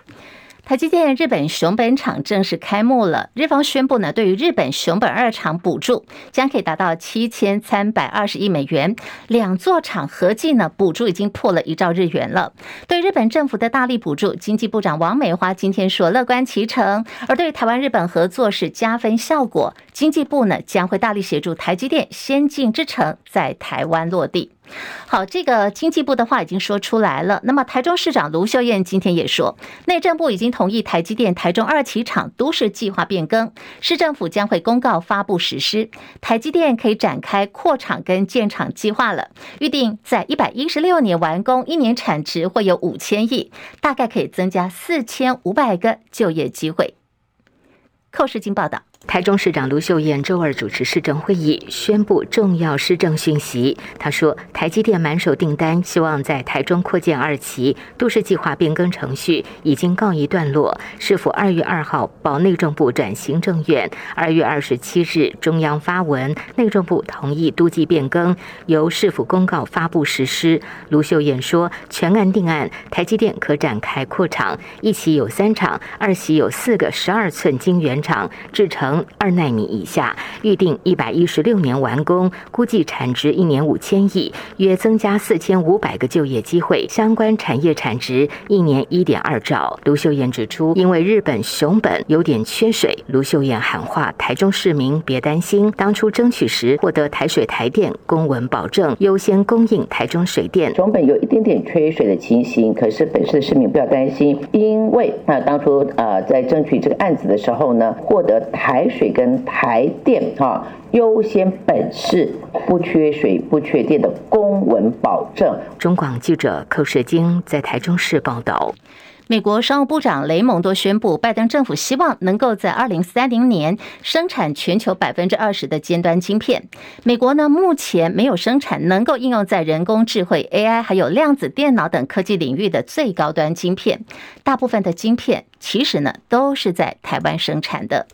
台积电日本熊本厂正式开幕了。日方宣布呢，对于日本熊本二厂补助将可以达到七千三百二十亿美元，两座厂合计呢补助已经破了一兆日元了。对日本政府的大力补助，经济部长王美花今天说乐观其成。而对于台湾日本合作是加分效果，经济部呢将会大力协助台积电先进制程在台湾落地。好，这个经济部的话已经说出来了。那么台中市长卢秀燕今天也说，内政部已经同意台积电台中二期厂都市计划变更，市政府将会公告发布实施，台积电可以展开扩厂跟建厂计划了。预定在一百一十六年完工，一年产值会有五千亿，大概可以增加四千五百个就业机会。寇世金报道。台中市长卢秀燕周二主持市政会议，宣布重要施政讯息。她说，台积电满手订单，希望在台中扩建二期，都市计划变更程序已经告一段落。市府二月二号报内政部转行政院，二月二十七日中央发文，内政部同意都计变更，由市府公告发布实施。卢秀燕说，全案定案，台积电可展开扩厂，一期有三厂，二期有四个十二寸晶圆厂，制成二纳米以下，预定一百一十六年完工，估计产值一年五千亿，约增加四千五百个就业机会，相关产业产值一年一点二兆。卢秀燕指出，因为日本熊本有点缺水，卢秀燕喊话台中市民别担心，当初争取时获得台水台电公文保证优先供应台中水电。熊本有一点点缺水的情形，可是本市的市民不要担心，因为啊当初呃在争取这个案子的时候呢，获得台台水跟排电哈优先本市不缺水不缺电的公文保证。中广记者寇世京在台中市报道。美国商务部长雷蒙多宣布，拜登政府希望能够在二零三零年生产全球百分之二十的尖端晶片。美国呢目前没有生产能够应用在人工智慧 AI 还有量子电脑等科技领域的最高端晶片。大部分的晶片其实呢都是在台湾生产的。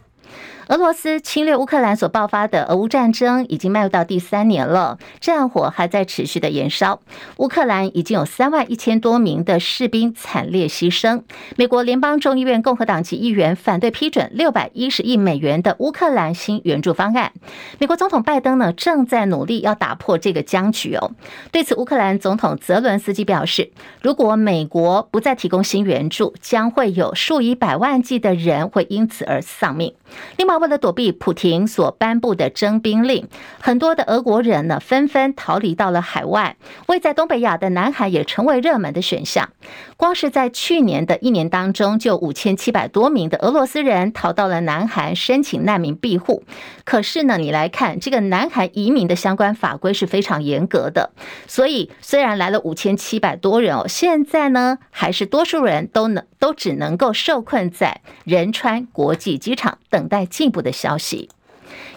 俄罗斯侵略乌克兰所爆发的俄乌战争已经迈入到第三年了，战火还在持续的延烧。乌克兰已经有三万一千多名的士兵惨烈牺牲。美国联邦众议院共和党籍议员反对批准六百一十亿美元的乌克兰新援助方案。美国总统拜登呢正在努力要打破这个僵局哦。对此，乌克兰总统泽伦斯基表示，如果美国不再提供新援助，将会有数以百万计的人会因此而丧命。另外，为了躲避普廷所颁布的征兵令，很多的俄国人呢纷纷逃离到了海外。位在东北亚的南韩也成为热门的选项。光是在去年的一年当中，就五千七百多名的俄罗斯人逃到了南韩申请难民庇护。可是呢，你来看这个南韩移民的相关法规是非常严格的，所以虽然来了五千七百多人哦，现在呢还是多数人都能都只能够受困在仁川国际机场等待进一步的消息。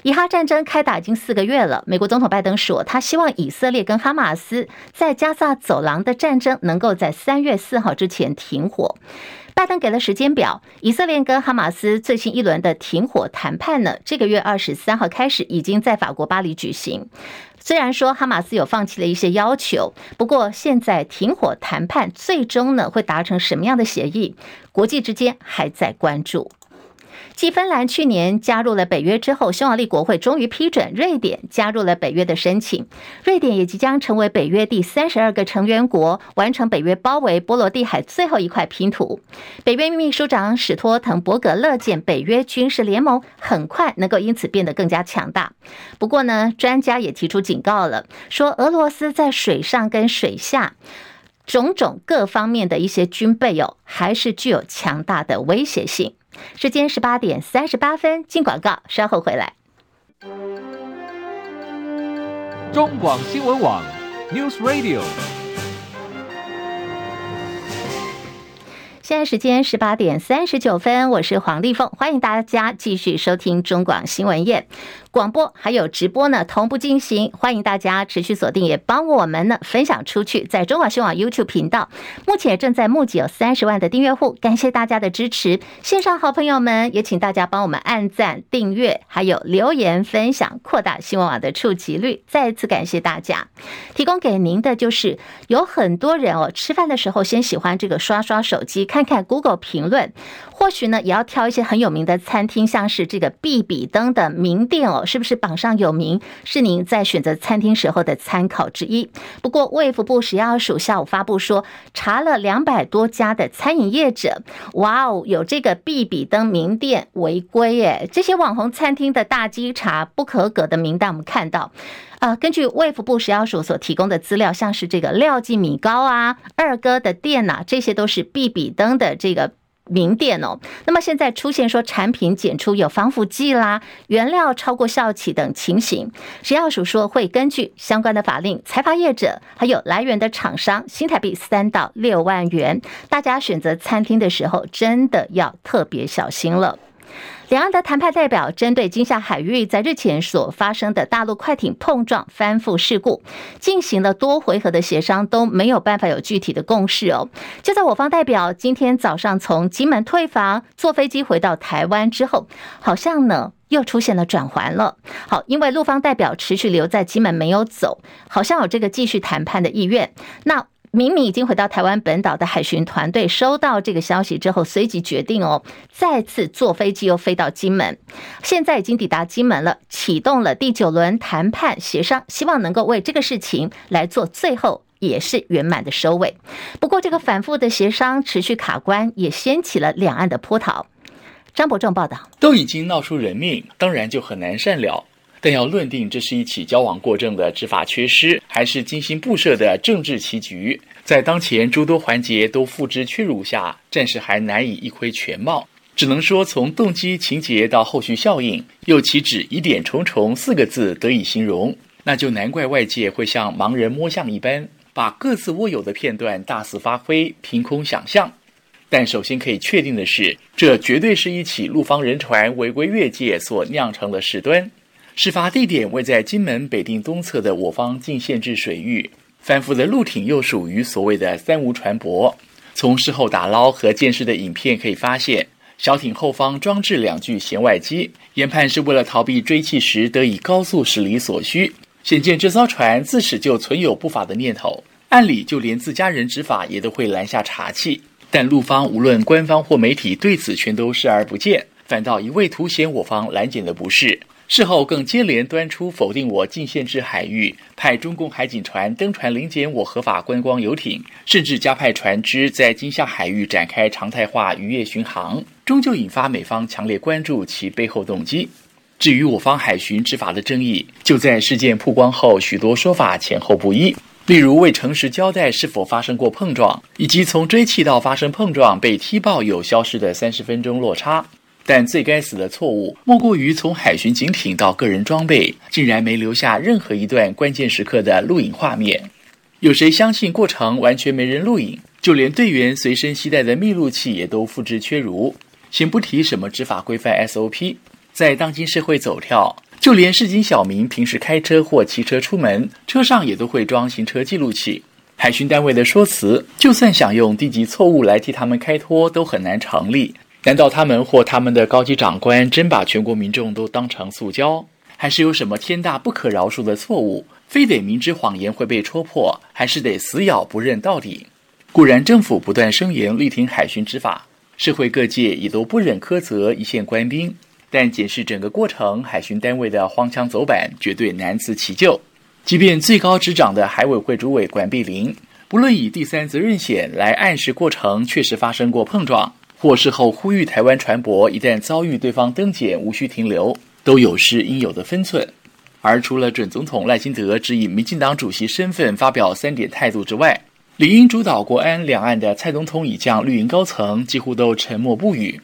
以哈战争开打已经四个月了，美国总统拜登说，他希望以色列跟哈马斯在加萨走廊的战争能够在三月四号之前停火。拜登给了时间表，以色列跟哈马斯最新一轮的停火谈判呢，这个月二十三号开始，已经在法国巴黎举行。虽然说哈马斯有放弃了一些要求，不过现在停火谈判最终呢会达成什么样的协议，国际之间还在关注。继芬兰去年加入了北约之后，匈牙利国会终于批准瑞典加入了北约的申请。瑞典也即将成为北约第三十二个成员国，完成北约包围波罗的海最后一块拼图。北约秘书长史托滕伯格乐见北约军事联盟很快能够因此变得更加强大。不过呢，专家也提出警告了，说俄罗斯在水上跟水下种种各方面的一些军备哦，还是具有强大的威胁性。时间十八点三十八分，进广告，稍后回来。中广新闻网，News Radio。现在时间十八点三十九分，我是黄丽凤，欢迎大家继续收听中广新闻夜。广播还有直播呢，同步进行，欢迎大家持续锁定，也帮我们呢分享出去。在中广新网 YouTube 频道，目前正在募集有三十万的订阅户，感谢大家的支持。线上好朋友们，也请大家帮我们按赞、订阅，还有留言分享，扩大新闻网的触及率。再次感谢大家。提供给您的就是有很多人哦，吃饭的时候先喜欢这个刷刷手机，看看 Google 评论，或许呢也要挑一些很有名的餐厅，像是这个必比登的名店哦。是不是榜上有名？是您在选择餐厅时候的参考之一。不过，卫福部食药署下午发布说，查了两百多家的餐饮业者，哇哦，有这个必比登名店违规耶！这些网红餐厅的大稽查不合格的名单，我们看到，啊、呃，根据卫福部食药署所提供的资料，像是这个廖记米糕啊、二哥的店呐、这些都是必比登的这个。名店哦，那么现在出现说产品检出有防腐剂啦、原料超过效期等情形，食药署说会根据相关的法令裁罚业者，还有来源的厂商，新台币三到六万元。大家选择餐厅的时候，真的要特别小心了。两岸的谈判代表针对金厦海域在日前所发生的大陆快艇碰撞翻覆事故，进行了多回合的协商，都没有办法有具体的共识哦。就在我方代表今天早上从金门退房，坐飞机回到台湾之后，好像呢又出现了转圜了。好，因为陆方代表持续留在金门没有走，好像有这个继续谈判的意愿。那。明明已经回到台湾本岛的海巡团队收到这个消息之后，随即决定哦，再次坐飞机又飞到金门，现在已经抵达金门了，启动了第九轮谈判协商，希望能够为这个事情来做最后也是圆满的收尾。不过，这个反复的协商持续卡关，也掀起了两岸的波涛。张伯仲报道，都已经闹出人命，当然就很难善了。但要论定这是一起交往过正的执法缺失，还是精心布设的政治棋局，在当前诸多环节都付之阙如下，暂时还难以一窥全貌。只能说，从动机、情节到后续效应，又岂止疑点重重四个字得以形容？那就难怪外界会像盲人摸象一般，把各自握有的片段大肆发挥，凭空想象。但首先可以确定的是，这绝对是一起陆方人船违规越界所酿成的事端。事发地点位在金门北定东侧的我方禁限制水域，翻覆的陆艇又属于所谓的三无船舶。从事后打捞和鉴识的影片可以发现，小艇后方装置两具舷外机，研判是为了逃避追缉时得以高速驶离所需。显见这艘船自始就存有不法的念头，按理就连自家人执法也都会拦下查气，但陆方无论官方或媒体对此全都视而不见，反倒一味凸显我方拦检的不是。事后更接连端出否定我禁限制海域派中共海警船登船临检我合法观光游艇，甚至加派船只在金厦海域展开常态化渔业巡航，终究引发美方强烈关注其背后动机。至于我方海巡执法的争议，就在事件曝光后，许多说法前后不一，例如未诚实交代是否发生过碰撞，以及从追气到发生碰撞被踢爆有消失的三十分钟落差。但最该死的错误，莫过于从海巡警艇到个人装备，竟然没留下任何一段关键时刻的录影画面。有谁相信过程完全没人录影？就连队员随身携带的密录器也都付之阙如。先不提什么执法规范 SOP，在当今社会走跳，就连市井小民平时开车或骑车出门，车上也都会装行车记录器。海巡单位的说辞，就算想用低级错误来替他们开脱，都很难成立。难道他们或他们的高级长官真把全国民众都当成塑胶？还是有什么天大不可饶恕的错误，非得明知谎言会被戳破，还是得死咬不认到底？固然政府不断声言力挺海巡执法，社会各界也都不忍苛责一线官兵，但检视整个过程，海巡单位的荒腔走板绝对难辞其咎。即便最高执掌的海委会主委管碧玲，不论以第三责任险来暗示过程确实发生过碰撞，或事后呼吁台湾船舶一旦遭遇对方登检无需停留，都有失应有的分寸。而除了准总统赖清德只以民进党主席身份发表三点态度之外，理应主导国安两岸的蔡总统已降绿营高层几乎都沉默不语。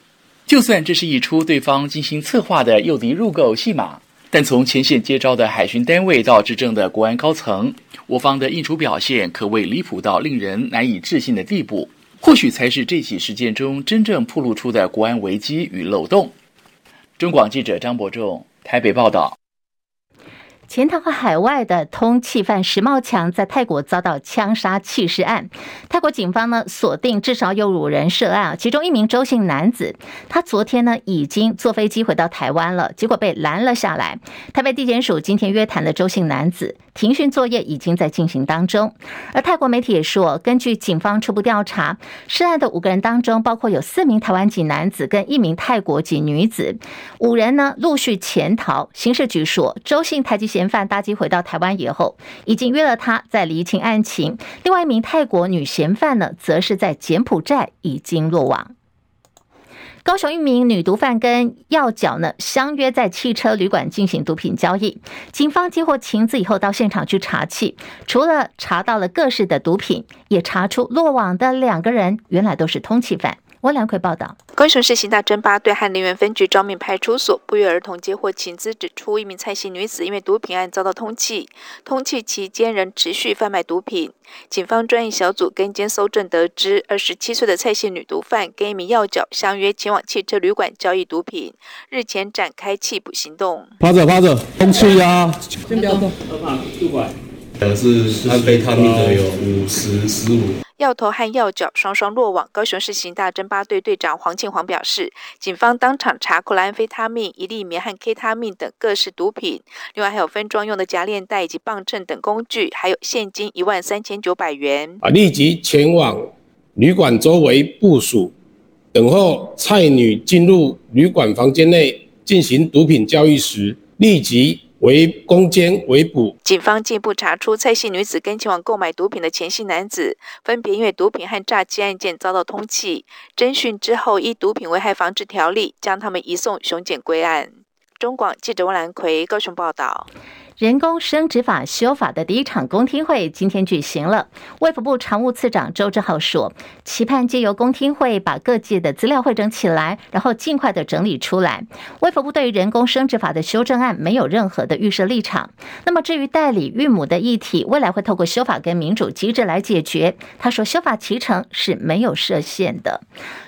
就算这是一出对方精心策划的诱敌入构戏码，但从前线接招的海巡单位到执政的国安高层，我方的应出表现可谓离谱到令人难以置信的地步。或许才是这起事件中真正暴露出的国安危机与漏洞。中广记者张伯仲台北报道。潜逃海外的通缉犯石茂强在泰国遭到枪杀弃尸案，泰国警方呢锁定至少有五人涉案，其中一名周姓男子，他昨天呢已经坐飞机回到台湾了，结果被拦了下来。台北地检署今天约谈了周姓男子。庭讯作业已经在进行当中，而泰国媒体也说，根据警方初步调查，涉案的五个人当中，包括有四名台湾籍男子跟一名泰国籍女子，五人呢陆续潜逃。刑事局说，周姓台籍嫌犯搭机回到台湾以后，已经约了他在厘清案情。另外一名泰国女嫌犯呢，则是在柬埔寨已经落网。高雄一名女毒贩跟药角呢相约在汽车旅馆进行毒品交易，警方接获情资以后到现场去查缉，除了查到了各式的毒品，也查出落网的两个人原来都是通缉犯。温良奎报道，高雄市刑大侦八队和林园分局昭明派出所不约而同接获情资，指出一名蔡姓女子因为毒品案遭到通缉，通缉期间仍持续贩卖毒品。警方专案小组跟监搜证得知，二十七岁的蔡姓女毒贩跟一名要角相约前往汽车旅馆交易毒品，日前展开缉捕行动。趴着趴着，通气呀！先不要动，两是安非他命的有五十十五。药头和药脚双双落网。高雄市刑大侦八队队长黄庆煌表示，警方当场查扣了安非他命、一粒棉和 K 他命等各式毒品，另外还有分装用的夹链袋以及磅秤等工具，还有现金一万三千九百元。啊，立即前往旅馆周围部署，等候蔡女进入旅馆房间内进行毒品交易时，立即。为攻坚为捕。警方进一步查出蔡姓女子跟前往购买毒品的前姓男子，分别因为毒品和诈欺案件遭到通缉。侦讯之后，依毒品危害防治条例，将他们移送雄检归案。中广记者温兰奎高雄报道。人工生殖法修法的第一场公听会今天举行了。卫福部常务次长周志浩说，期盼借由公听会把各界的资料汇整起来，然后尽快的整理出来。卫福部对于人工生殖法的修正案没有任何的预设立场。那么至于代理孕母的议题，未来会透过修法跟民主机制来解决。他说，修法期程是没有设限的。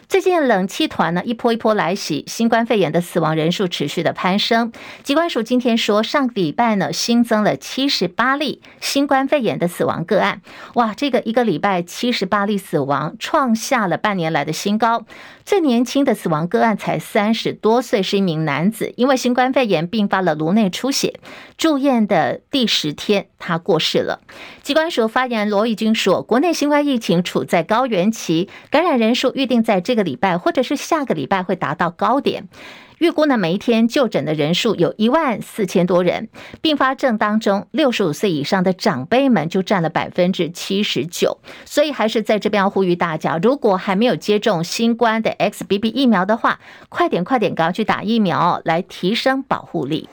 最近冷气团呢一波一波来袭，新冠肺炎的死亡人数持续的攀升。疾管署今天说，上个礼拜呢新增了七十八例新冠肺炎的死亡个案。哇，这个一个礼拜七十八例死亡，创下了半年来的新高。最年轻的死亡个案才三十多岁，是一名男子，因为新冠肺炎并发了颅内出血，住院的第十天他过世了。疾管署发言人罗义军说，国内新冠疫情处在高原期，感染人数预定在这个礼拜或者是下个礼拜会达到高点。预估呢，每一天就诊的人数有一万四千多人。并发症当中，六十五岁以上的长辈们就占了百分之七十九。所以还是在这边要呼吁大家，如果还没有接种新冠的 XBB 疫苗的话，快点快点，赶快去打疫苗，来提升保护力。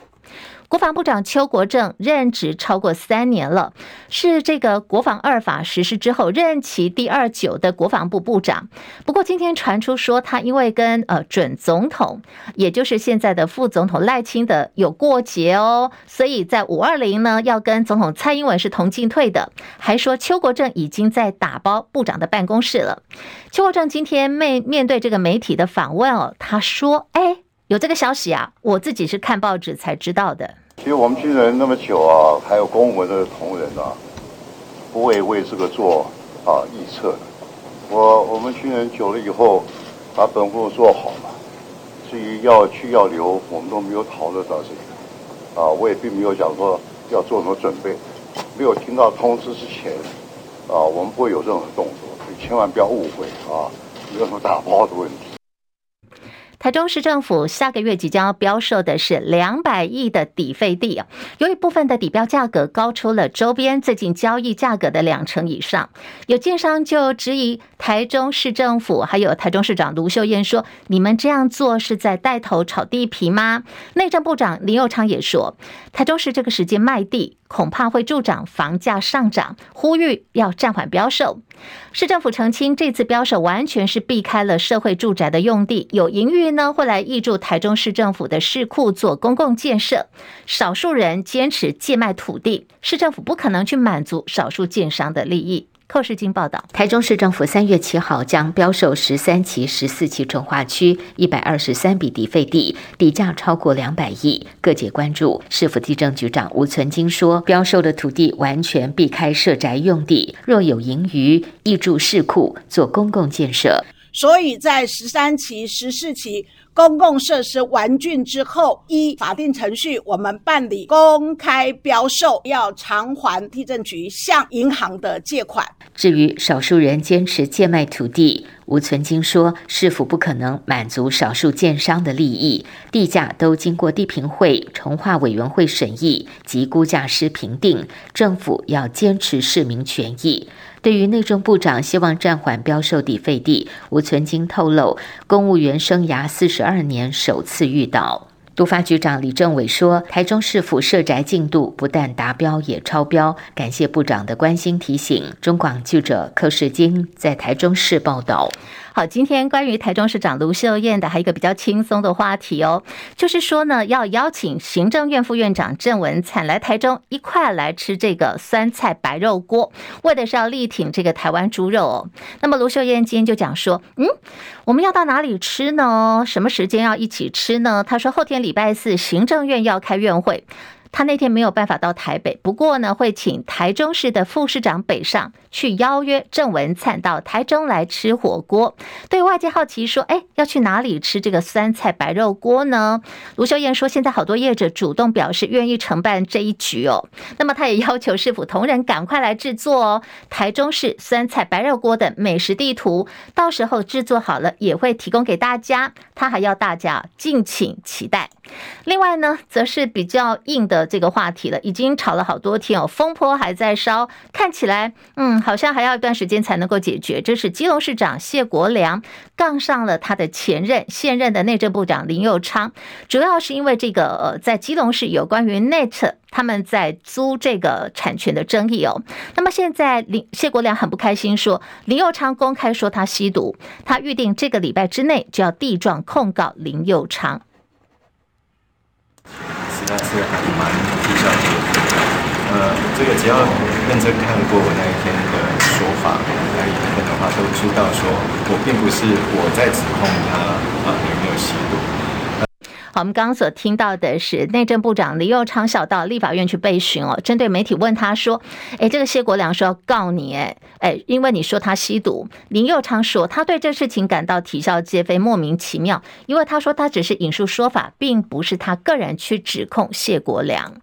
国防部长邱国正任职超过三年了，是这个国防二法实施之后任期第二久的国防部部长。不过今天传出说，他因为跟呃准总统，也就是现在的副总统赖清德有过节哦，所以在五二零呢要跟总统蔡英文是同进退的。还说邱国正已经在打包部长的办公室了。邱国正今天面面对这个媒体的访问哦，他说：“哎。”有这个消息啊，我自己是看报纸才知道的。其实我们军人那么久啊，还有公文的同仁啊，不会为这个做啊预测的。我我们军人久了以后，把本分做好了。至于要去要留，我们都没有讨论到这个。啊，我也并没有讲说要做什么准备。没有听到通知之前，啊，我们不会有任何动作。所以千万不要误会啊，没有什么打包的问题。台中市政府下个月即将要标售的是两百亿的底费地，由于部分的底标价格高出了周边最近交易价格的两成以上，有建商就质疑台中市政府还有台中市长卢秀燕说：“你们这样做是在带头炒地皮吗？”内政部长林佑昌也说：“台中市这个时间卖地，恐怕会助长房价上涨，呼吁要暂缓标售。”市政府澄清，这次标售完全是避开了社会住宅的用地，有盈余呢会来挹注台中市政府的市库做公共建设。少数人坚持贱卖土地，市政府不可能去满足少数建商的利益。寇世金报道，台中市政府三月七号将标售十三期、十四期重化区一百二十三笔抵费地，底价超过两百亿。各界关注，市府地政局长吴存金说，标售的土地完全避开社宅用地，若有盈余，挹注市库做公共建设。所以在十三期、十四期。公共设施完竣之后，依法定程序，我们办理公开标售，要偿还地政局向银行的借款。至于少数人坚持贱卖土地，吴存金说，市府不可能满足少数建商的利益，地价都经过地评会、重划委员会审议及估价师评定，政府要坚持市民权益。对于内政部长希望暂缓标售底费地，吴存金透露，公务员生涯四十二年首次遇到。都发局长李政伟说，台中市府社宅进度不但达标也超标，感谢部长的关心提醒。中广记者柯世京在台中市报道。好，今天关于台中市长卢秀燕的还有一个比较轻松的话题哦，就是说呢，要邀请行政院副院长郑文灿来台中一块来吃这个酸菜白肉锅，为的是要力挺这个台湾猪肉哦。那么卢秀燕今天就讲说，嗯，我们要到哪里吃呢？什么时间要一起吃呢？他说后天礼拜四行政院要开院会。他那天没有办法到台北，不过呢，会请台中市的副市长北上去邀约郑文灿到台中来吃火锅。对外界好奇说，哎，要去哪里吃这个酸菜白肉锅呢？卢秀燕说，现在好多业者主动表示愿意承办这一局哦。那么，他也要求市府同仁赶快来制作哦，台中市酸菜白肉锅的美食地图，到时候制作好了也会提供给大家。他还要大家敬请期待。另外呢，则是比较硬的。这个话题了，已经吵了好多天哦，风波还在烧，看起来，嗯，好像还要一段时间才能够解决。这是基隆市长谢国梁杠上了他的前任、现任的内政部长林佑昌，主要是因为这个呃，在基隆市有关于 Net 他们在租这个产权的争议哦。那么现在林谢国梁很不开心说，林佑昌公开说他吸毒，他预定这个礼拜之内就要递状控告林佑昌。实在是还蛮啼笑皆非的。呃，这个只要认真看过我那一天的说法，那一天的话都知道，说我并不是我在指控他啊有没有吸毒。好，我们刚刚所听到的是内政部长林右昌小到立法院去被询哦，针对媒体问他说：“哎，这个谢国梁说要告你，哎哎，因为你说他吸毒。”林右昌说他对这事情感到啼笑皆非，莫名其妙，因为他说他只是引述说法，并不是他个人去指控谢国梁，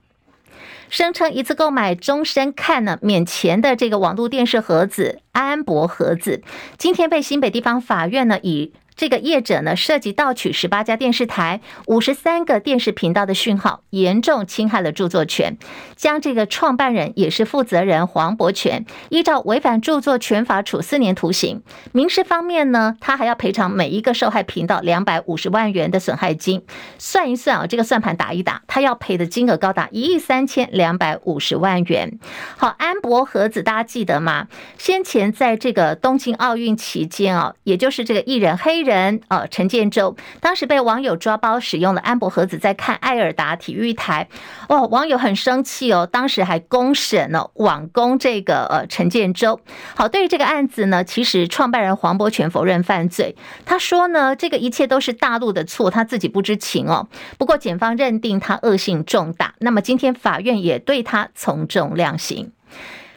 声称一次购买终身看呢免钱的这个网络电视盒子安博盒子，今天被新北地方法院呢以。这个业者呢，涉及盗取十八家电视台、五十三个电视频道的讯号，严重侵害了著作权，将这个创办人也是负责人黄伯权依照违反著作权法处四年徒刑。民事方面呢，他还要赔偿每一个受害频道两百五十万元的损害金。算一算啊，这个算盘打一打，他要赔的金额高达一亿三千两百五十万元。好，安博盒子大家记得吗？先前在这个东京奥运期间啊，也就是这个艺人黑。人呃，陈建州当时被网友抓包使用了安博盒子，在看爱尔达体育台，哦，网友很生气哦，当时还公审了网攻这个呃陈建州。好，对于这个案子呢，其实创办人黄伯权否认犯罪，他说呢，这个一切都是大陆的错，他自己不知情哦。不过检方认定他恶性重大，那么今天法院也对他从重量刑。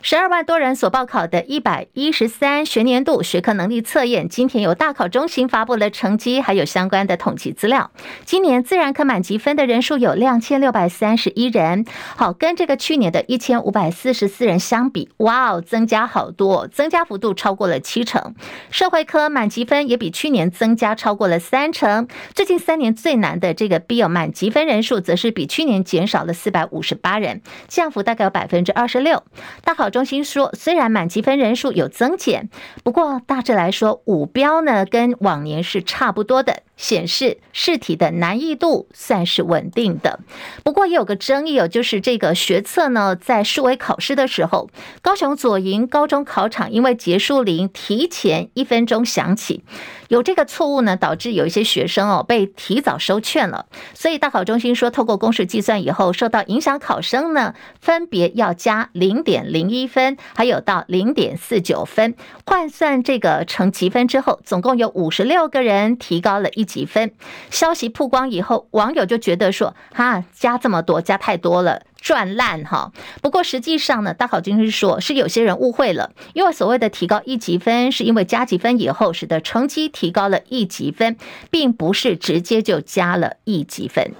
十二万多人所报考的一百一十三学年度学科能力测验，今天由大考中心发布了成绩，还有相关的统计资料。今年自然科满级分的人数有两千六百三十一人，好，跟这个去年的一千五百四十四人相比，哇哦，增加好多，增加幅度超过了七成。社会科满级分也比去年增加超过了三成。最近三年最难的这个 Bio 满级分人数，则是比去年减少了四百五十八人，降幅大概有百分之二十六。大考中心说，虽然满积分人数有增减，不过大致来说，五标呢跟往年是差不多的。显示试题的难易度算是稳定的，不过也有个争议哦，就是这个学测呢，在数位考试的时候，高雄左营高中考场因为结束铃提前一分钟响起，有这个错误呢，导致有一些学生哦被提早收卷了，所以大考中心说，透过公式计算以后，受到影响考生呢，分别要加零点零一分，还有到零点四九分，换算这个成积分之后，总共有五十六个人提高了一。几分？消息曝光以后，网友就觉得说：“哈，加这么多，加太多了，赚烂哈。”不过实际上呢，大考中心说是有些人误会了，因为所谓的提高一级分，是因为加几分以后使得成绩提高了一级分，并不是直接就加了一级分。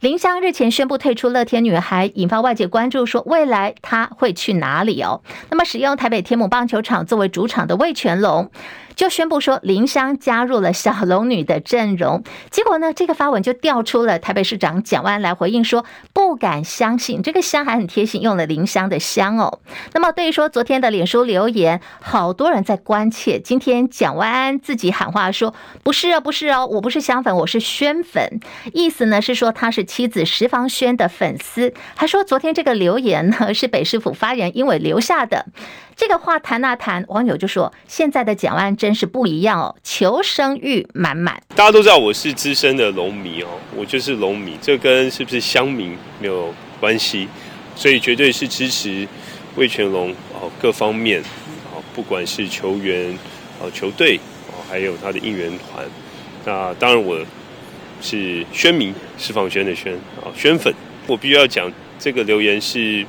林湘日前宣布退出乐天女孩，引发外界关注，说未来她会去哪里哦？那么使用台北天母棒球场作为主场的魏全龙。就宣布说林襄加入了小龙女的阵容，结果呢，这个发文就调出了台北市长蒋万来回应说不敢相信，这个香还很贴心用了林襄的香哦。那么对于说昨天的脸书留言，好多人在关切，今天蒋万安自己喊话说不是哦，不是哦，我不是香粉，我是轩粉，意思呢是说他是妻子石芳轩的粉丝，还说昨天这个留言呢是北市府发言人英伟留下的。这个话谈那谈，网友就说：“现在的蒋万真是不一样哦，求生欲满满。”大家都知道我是资深的龙迷哦，我就是龙迷，这跟是不是乡民没有关系，所以绝对是支持魏全龙哦，各方面啊，不管是球员哦、球队哦，还有他的应援团。那当然我是轩迷，释放轩的轩啊，轩粉。我必须要讲，这个留言是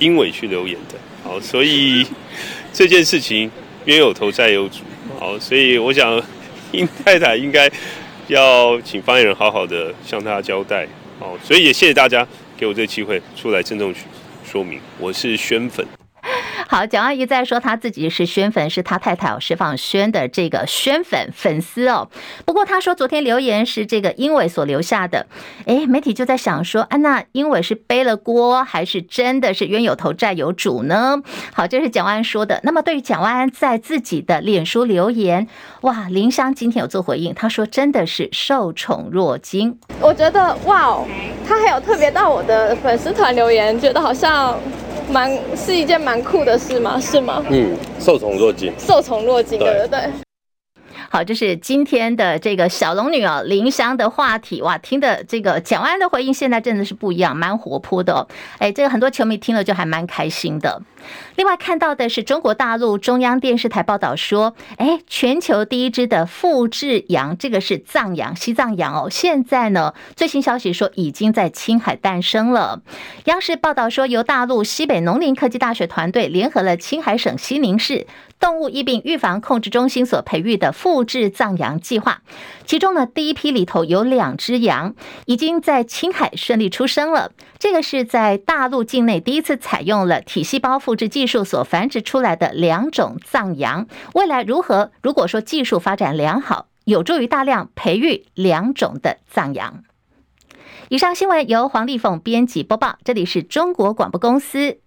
英伟去留言的。所以这件事情冤有头债有主。好，所以我想，英太太应该要请发言人好好的向他交代。好，所以也谢谢大家给我这个机会出来郑重说明，我是宣粉。好，蒋阿姨在说她自己是宣粉，是她太太哦，石枋轩的这个宣粉粉丝哦。不过她说昨天留言是这个英伟所留下的，哎，媒体就在想说，啊，那英伟是背了锅，还是真的是冤有头债有主呢？好，这是蒋万安说的。那么对于蒋万安在自己的脸书留言，哇，林湘今天有做回应，她说真的是受宠若惊。我觉得哇哦，他还有特别到我的粉丝团留言，觉得好像。蛮是一件蛮酷的事吗？是吗？嗯，受宠若惊，受宠若惊，对不对。好，这是今天的这个小龙女哦，林襄的话题哇，听的这个蒋万安的回应，现在真的是不一样，蛮活泼的哦。哎，这个很多球迷听了就还蛮开心的。另外看到的是中国大陆中央电视台报道说，哎，全球第一只的复制羊，这个是藏羊，西藏羊哦，现在呢最新消息说已经在青海诞生了。央视报道说，由大陆西北农林科技大学团队联合了青海省西宁市。动物疫病预防控制中心所培育的复制藏羊计划，其中呢，第一批里头有两只羊已经在青海顺利出生了。这个是在大陆境内第一次采用了体细胞复制技术所繁殖出来的两种藏羊。未来如何？如果说技术发展良好，有助于大量培育两种的藏羊。以上新闻由黄丽凤编辑播报，这里是中国广播公司。